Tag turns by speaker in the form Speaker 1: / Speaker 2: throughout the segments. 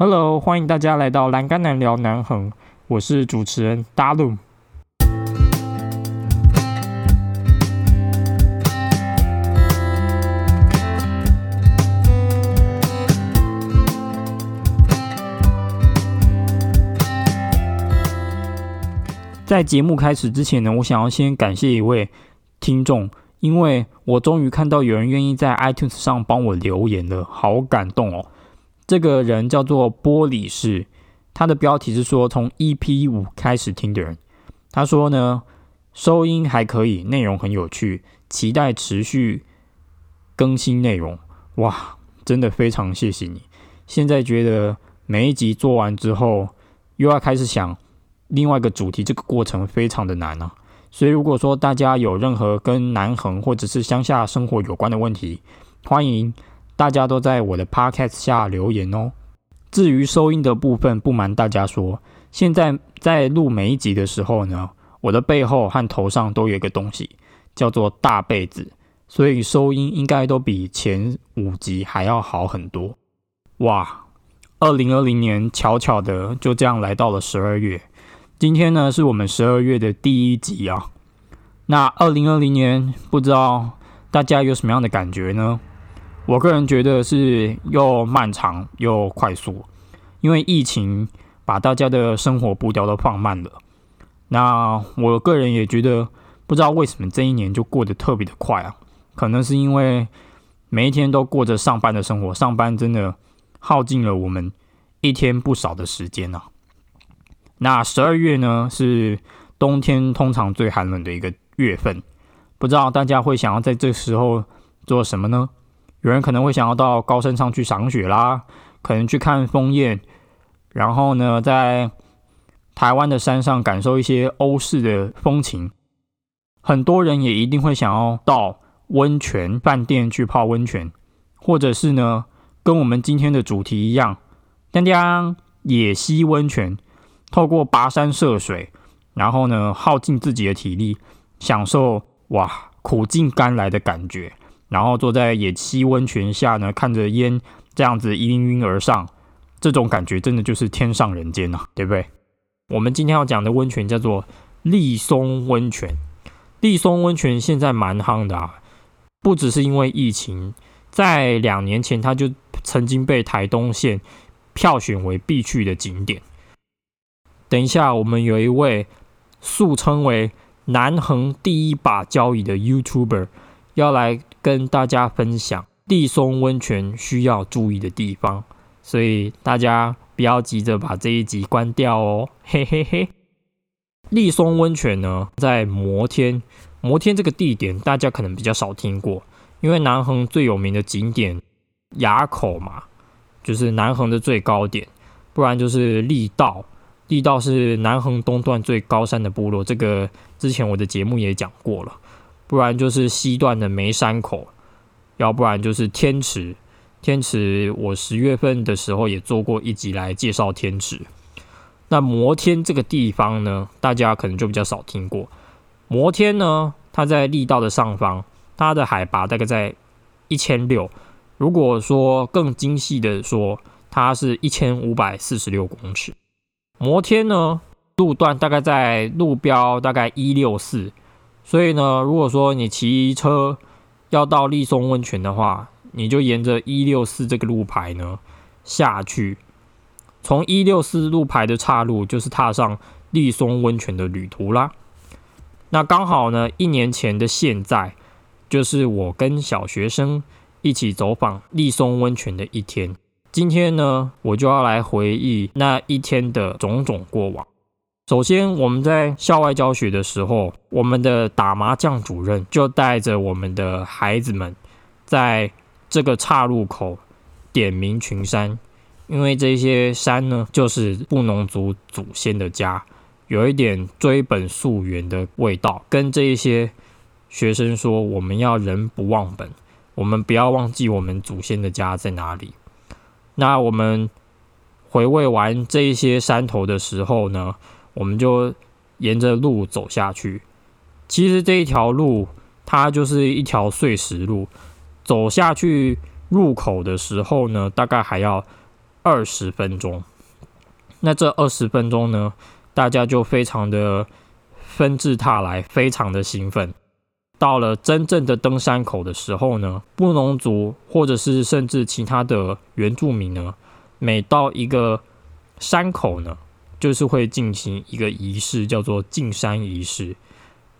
Speaker 1: Hello，欢迎大家来到栏杆男聊南横，我是主持人大陆。在节目开始之前呢，我想要先感谢一位听众，因为我终于看到有人愿意在 iTunes 上帮我留言了，好感动哦。这个人叫做玻璃士，他的标题是说从 EP 五开始听的人，他说呢收音还可以，内容很有趣，期待持续更新内容。哇，真的非常谢谢你。现在觉得每一集做完之后，又要开始想。另外一个主题，这个过程非常的难啊，所以如果说大家有任何跟南横或者是乡下生活有关的问题，欢迎大家都在我的 podcast 下留言哦。至于收音的部分，不瞒大家说，现在在录每一集的时候呢，我的背后和头上都有一个东西，叫做大被子，所以收音应该都比前五集还要好很多。哇，二零二零年巧巧的就这样来到了十二月。今天呢，是我们十二月的第一集啊。那二零二零年，不知道大家有什么样的感觉呢？我个人觉得是又漫长又快速，因为疫情把大家的生活步调都放慢了。那我个人也觉得，不知道为什么这一年就过得特别的快啊。可能是因为每一天都过着上班的生活，上班真的耗尽了我们一天不少的时间啊。那十二月呢，是冬天通常最寒冷的一个月份，不知道大家会想要在这时候做什么呢？有人可能会想要到高山上去赏雪啦，可能去看枫叶，然后呢，在台湾的山上感受一些欧式的风情。很多人也一定会想要到温泉饭店去泡温泉，或者是呢，跟我们今天的主题一样，当当野溪温泉。透过跋山涉水，然后呢，耗尽自己的体力，享受哇苦尽甘来的感觉，然后坐在野溪温泉下呢，看着烟这样子一晕晕而上，这种感觉真的就是天上人间呐，对不对？我们今天要讲的温泉叫做立松温泉，立松温泉现在蛮夯的啊，不只是因为疫情，在两年前它就曾经被台东县票选为必去的景点。等一下，我们有一位素称为南横第一把交椅的 YouTuber 要来跟大家分享地松温泉需要注意的地方，所以大家不要急着把这一集关掉哦，嘿嘿嘿。立松温泉呢，在摩天，摩天这个地点大家可能比较少听过，因为南横最有名的景点崖口嘛，就是南横的最高点，不然就是力道。地道是南横东段最高山的部落，这个之前我的节目也讲过了。不然就是西段的梅山口，要不然就是天池。天池我十月份的时候也做过一集来介绍天池。那摩天这个地方呢，大家可能就比较少听过。摩天呢，它在力道的上方，它的海拔大概在一千六。如果说更精细的说，它是一千五百四十六公尺。摩天呢，路段大概在路标大概一六四，所以呢，如果说你骑车要到立松温泉的话，你就沿着一六四这个路牌呢下去，从一六四路牌的岔路就是踏上立松温泉的旅途啦。那刚好呢，一年前的现在就是我跟小学生一起走访立松温泉的一天。今天呢，我就要来回忆那一天的种种过往。首先，我们在校外教学的时候，我们的打麻将主任就带着我们的孩子们，在这个岔路口点名群山，因为这些山呢，就是布农族祖先的家，有一点追本溯源的味道。跟这一些学生说，我们要人不忘本，我们不要忘记我们祖先的家在哪里。那我们回味完这一些山头的时候呢，我们就沿着路走下去。其实这一条路它就是一条碎石路，走下去入口的时候呢，大概还要二十分钟。那这二十分钟呢，大家就非常的纷至沓来，非常的兴奋。到了真正的登山口的时候呢，布农族或者是甚至其他的原住民呢，每到一个山口呢，就是会进行一个仪式，叫做进山仪式，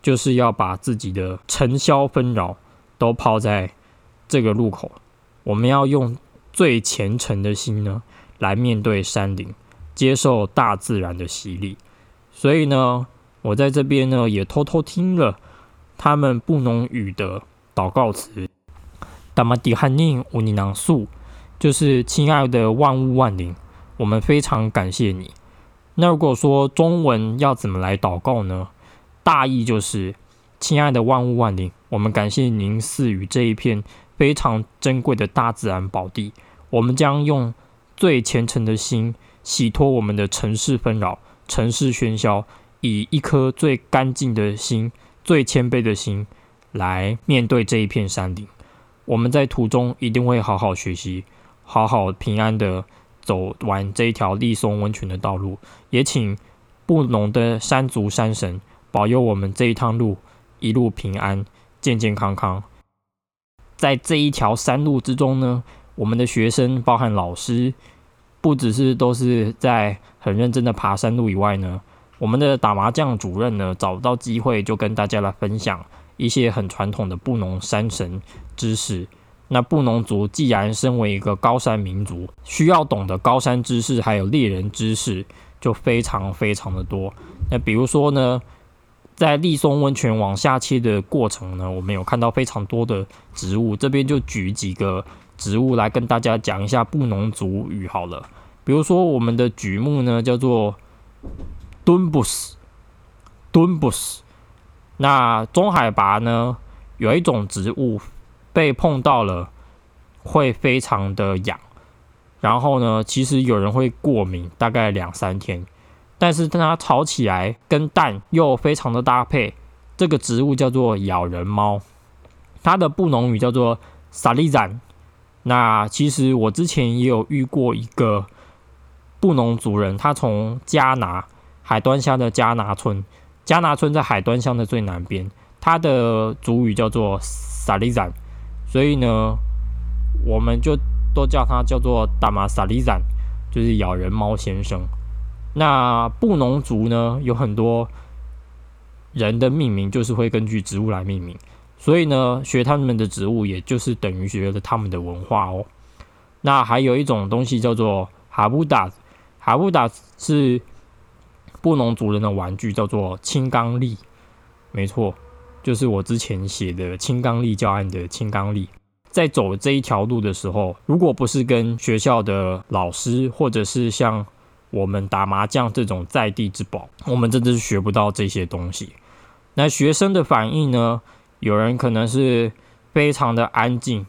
Speaker 1: 就是要把自己的尘嚣纷扰都抛在这个路口。我们要用最虔诚的心呢，来面对山林，接受大自然的洗礼。所以呢，我在这边呢，也偷偷听了。他们布农语的祷告词，达玛迪汉宁乌尼囊素，就是亲爱的万物万灵，我们非常感谢你。那如果说中文要怎么来祷告呢？大意就是，亲爱的万物万灵，我们感谢您赐予这一片非常珍贵的大自然宝地，我们将用最虔诚的心洗脱我们的城市纷扰、城市喧嚣，以一颗最干净的心。最谦卑的心来面对这一片山林，我们在途中一定会好好学习，好好平安的走完这一条立松温泉的道路。也请布农的山族山神保佑我们这一趟路一路平安、健健康康。在这一条山路之中呢，我们的学生包含老师，不只是都是在很认真的爬山路以外呢。我们的打麻将主任呢，找到机会就跟大家来分享一些很传统的布农山神知识。那布农族既然身为一个高山民族，需要懂得高山知识，还有猎人知识，就非常非常的多。那比如说呢，在立松温泉往下切的过程呢，我们有看到非常多的植物。这边就举几个植物来跟大家讲一下布农族语好了。比如说我们的榉木呢，叫做。敦布斯，敦布斯。那中海拔呢？有一种植物被碰到了会非常的痒，然后呢，其实有人会过敏，大概两三天。但是它炒起来跟蛋又非常的搭配。这个植物叫做咬人猫，它的布农语叫做萨利赞。那其实我之前也有遇过一个布农族人，他从加拿。海端乡的加拿村，加拿村在海端乡的最南边，它的主语叫做萨利赞，所以呢，我们就都叫它叫做达马萨利赞，就是咬人猫先生。那布农族呢，有很多人的命名就是会根据植物来命名，所以呢，学他们的植物，也就是等于学了他们的文化哦。那还有一种东西叫做哈布达，哈布达是。布农族人的玩具叫做青冈力，没错，就是我之前写的青冈力教案的青冈力。在走这一条路的时候，如果不是跟学校的老师，或者是像我们打麻将这种在地之宝，我们真的是学不到这些东西。那学生的反应呢？有人可能是非常的安静，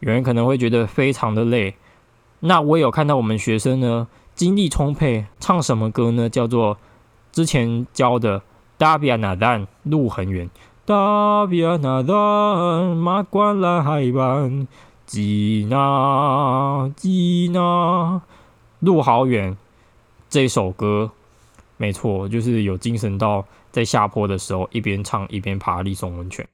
Speaker 1: 有人可能会觉得非常的累。那我有看到我们学生呢，精力充沛，唱什么歌呢？叫做。之前教的达比亚纳丹路很远，大比亚纳丹马关拉海湾，吉纳吉纳路好远。这首歌没错，就是有精神到在下坡的时候一边唱一边爬立松温泉。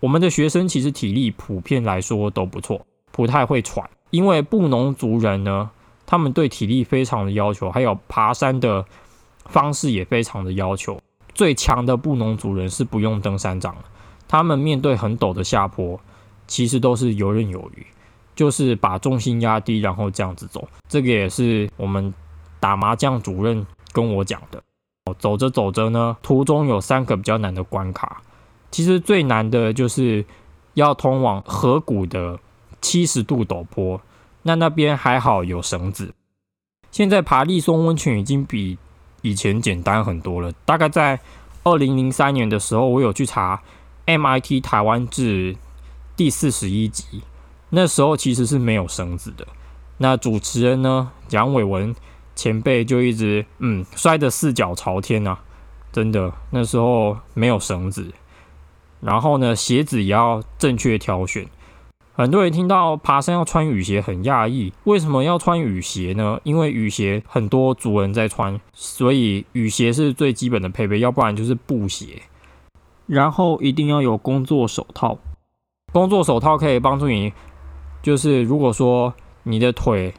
Speaker 1: 我们的学生其实体力普遍来说都不错，不太会喘，因为布农族人呢，他们对体力非常的要求，还有爬山的。方式也非常的要求，最强的布农族人是不用登山杖，他们面对很陡的下坡，其实都是游刃有余，就是把重心压低，然后这样子走。这个也是我们打麻将主任跟我讲的。走着走着呢，途中有三个比较难的关卡，其实最难的就是要通往河谷的七十度陡坡，那那边还好有绳子。现在爬立松温泉已经比。以前简单很多了。大概在二零零三年的时候，我有去查 MIT 台湾志第四十一集，那时候其实是没有绳子的。那主持人呢，蒋伟文前辈就一直嗯摔得四脚朝天啊，真的那时候没有绳子。然后呢，鞋子也要正确挑选。很多人听到爬山要穿雨鞋很讶异，为什么要穿雨鞋呢？因为雨鞋很多族人在穿，所以雨鞋是最基本的配备，要不然就是布鞋。然后一定要有工作手套，工作手套可以帮助你，就是如果说你的腿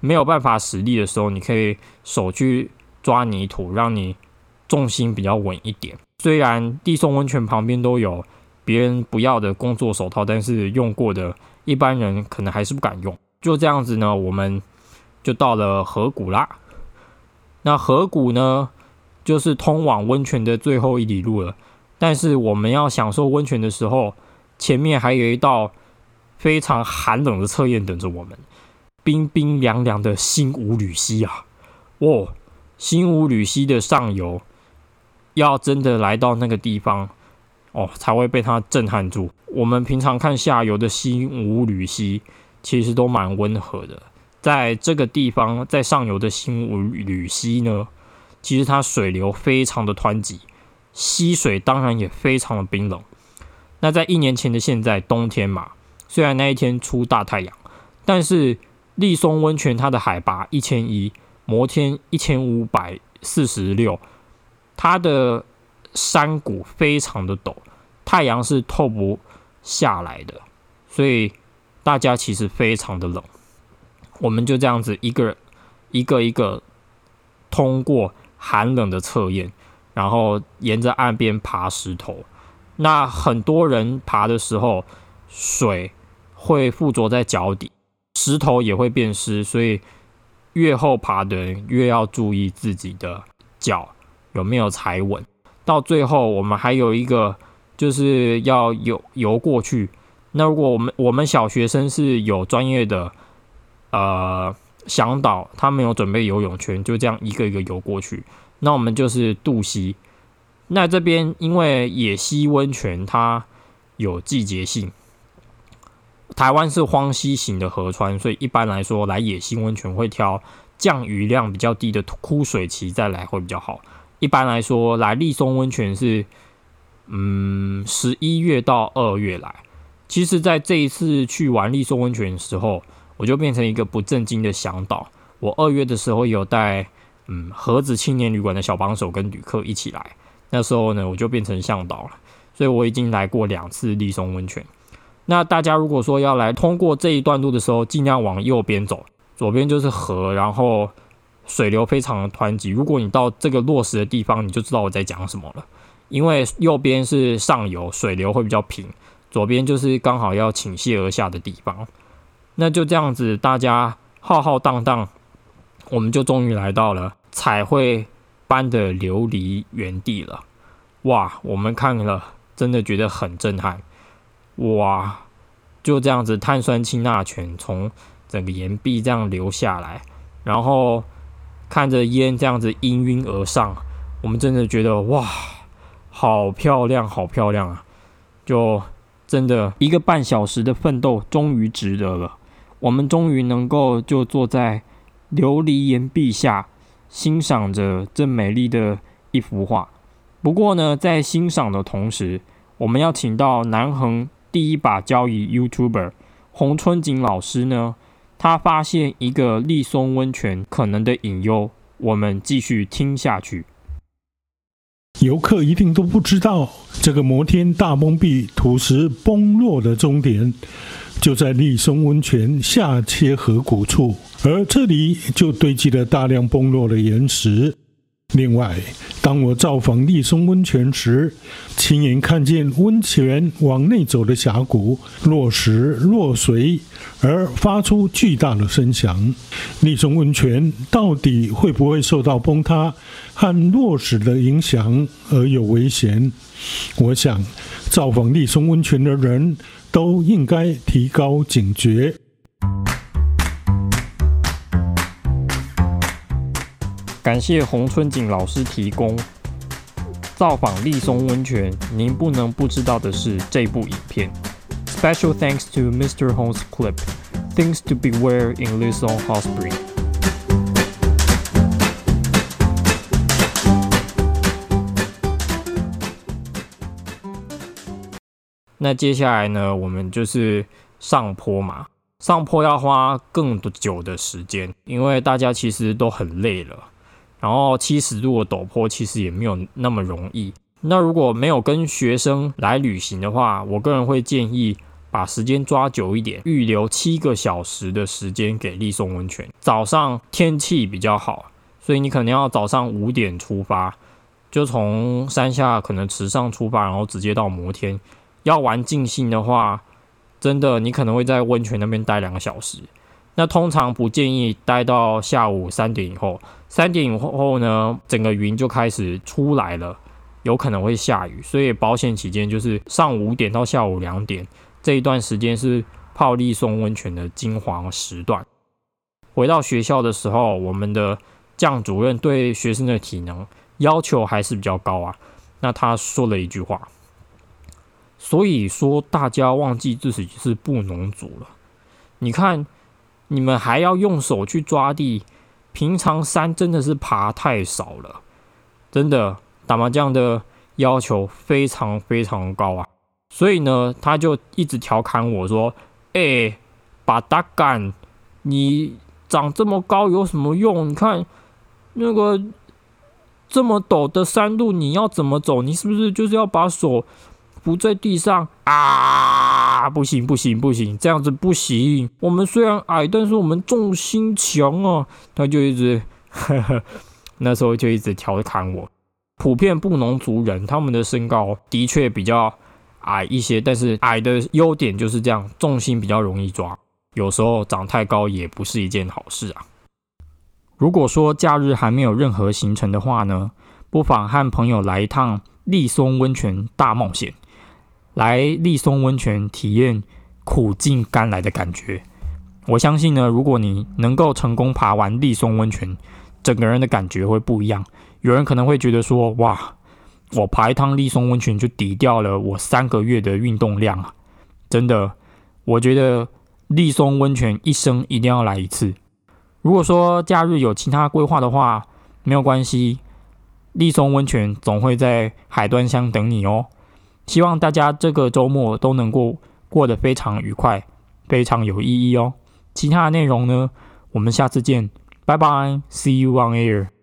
Speaker 1: 没有办法使力的时候，你可以手去抓泥土，让你重心比较稳一点。虽然地松温泉旁边都有别人不要的工作手套，但是用过的一般人可能还是不敢用。就这样子呢，我们就到了河谷啦。那河谷呢，就是通往温泉的最后一里路了。但是我们要享受温泉的时候，前面还有一道非常寒冷的测验等着我们。冰冰凉凉的新五吕溪啊！哦，新五吕溪的上游，要真的来到那个地方哦，才会被它震撼住。我们平常看下游的新五吕溪，其实都蛮温和的。在这个地方，在上游的新五吕溪呢，其实它水流非常的湍急。溪水当然也非常的冰冷。那在一年前的现在，冬天嘛，虽然那一天出大太阳，但是立松温泉它的海拔一千一，摩天一千五百四十六，它的山谷非常的陡，太阳是透不下来的，所以大家其实非常的冷。我们就这样子一个一个一个通过寒冷的测验。然后沿着岸边爬石头，那很多人爬的时候，水会附着在脚底，石头也会变湿，所以越后爬的人越要注意自己的脚有没有踩稳。到最后，我们还有一个就是要游游过去。那如果我们我们小学生是有专业的呃向导，他们有准备游泳圈，就这样一个一个游过去。那我们就是渡溪，那这边因为野溪温泉它有季节性，台湾是荒溪型的河川，所以一般来说来野溪温泉会挑降雨量比较低的枯水期再来会比较好。一般来说来立松温泉是，嗯，十一月到二月来。其实，在这一次去玩立松温泉的时候，我就变成一个不正经的向导。我二月的时候有带。嗯，盒子青年旅馆的小帮手跟旅客一起来，那时候呢，我就变成向导了。所以我已经来过两次立松温泉。那大家如果说要来通过这一段路的时候，尽量往右边走，左边就是河，然后水流非常的湍急。如果你到这个落石的地方，你就知道我在讲什么了。因为右边是上游，水流会比较平；左边就是刚好要倾泻而下的地方。那就这样子，大家浩浩荡荡，我们就终于来到了。彩绘般的琉璃原地了，哇！我们看了，真的觉得很震撼，哇！就这样子，碳酸氢钠泉从整个岩壁这样流下来，然后看着烟这样子氤氲而上，我们真的觉得哇，好漂亮，好漂亮啊！就真的一个半小时的奋斗，终于值得了。我们终于能够就坐在琉璃岩壁下。欣赏着这美丽的一幅画。不过呢，在欣赏的同时，我们要请到南横第一把交椅 YouTuber 洪春景老师呢，他发现一个立松温泉可能的隐忧。我们继续听下去。
Speaker 2: 游客一定都不知道，这个摩天大崩壁土石崩落的终点。就在立松温泉下切河谷处，而这里就堆积了大量崩落的岩石。另外，当我造访立松温泉时，亲眼看见温泉往内走的峡谷落石落水，而发出巨大的声响。立松温泉到底会不会受到崩塌和落石的影响而有危险？我想，造访立松温泉的人。都应该提高警觉。
Speaker 1: 感谢洪春景老师提供造访立松温泉。您不能不知道的是这部影片。Special thanks to Mr. Hong's clip. Things to beware in Lison Hot Spring. 那接下来呢，我们就是上坡嘛，上坡要花更久的时间，因为大家其实都很累了。然后七十度的陡坡其实也没有那么容易。那如果没有跟学生来旅行的话，我个人会建议把时间抓久一点，预留七个小时的时间给立松温泉。早上天气比较好，所以你可能要早上五点出发，就从山下可能池上出发，然后直接到摩天。要玩尽兴的话，真的你可能会在温泉那边待两个小时。那通常不建议待到下午三点以后。三点以后呢，整个云就开始出来了，有可能会下雨，所以保险起见，就是上午五点到下午两点这一段时间是泡利松温泉的金黄时段。回到学校的时候，我们的降主任对学生的体能要求还是比较高啊。那他说了一句话，所以说大家忘记自己是布农族了。你看，你们还要用手去抓地。平常山真的是爬太少了，真的打麻将的要求非常非常高啊，所以呢，他就一直调侃我说：“哎，把大干，你长这么高有什么用？你看那个这么陡的山路，你要怎么走？你是不是就是要把手扶在地上啊？”啊，不行不行不行，这样子不行。我们虽然矮，但是我们重心强啊。他就一直，呵呵，那时候就一直调侃我。普遍布农族人，他们的身高的确比较矮一些，但是矮的优点就是这样，重心比较容易抓。有时候长太高也不是一件好事啊。如果说假日还没有任何行程的话呢，不妨和朋友来一趟立松温泉大冒险。来立松温泉体验苦尽甘来的感觉。我相信呢，如果你能够成功爬完立松温泉，整个人的感觉会不一样。有人可能会觉得说：“哇，我爬一趟立松温泉就抵掉了我三个月的运动量啊！”真的，我觉得立松温泉一生一定要来一次。如果说假日有其他规划的话，没有关系，立松温泉总会在海端乡等你哦。希望大家这个周末都能够过得非常愉快，非常有意义哦。其他的内容呢，我们下次见，拜拜，See you on air。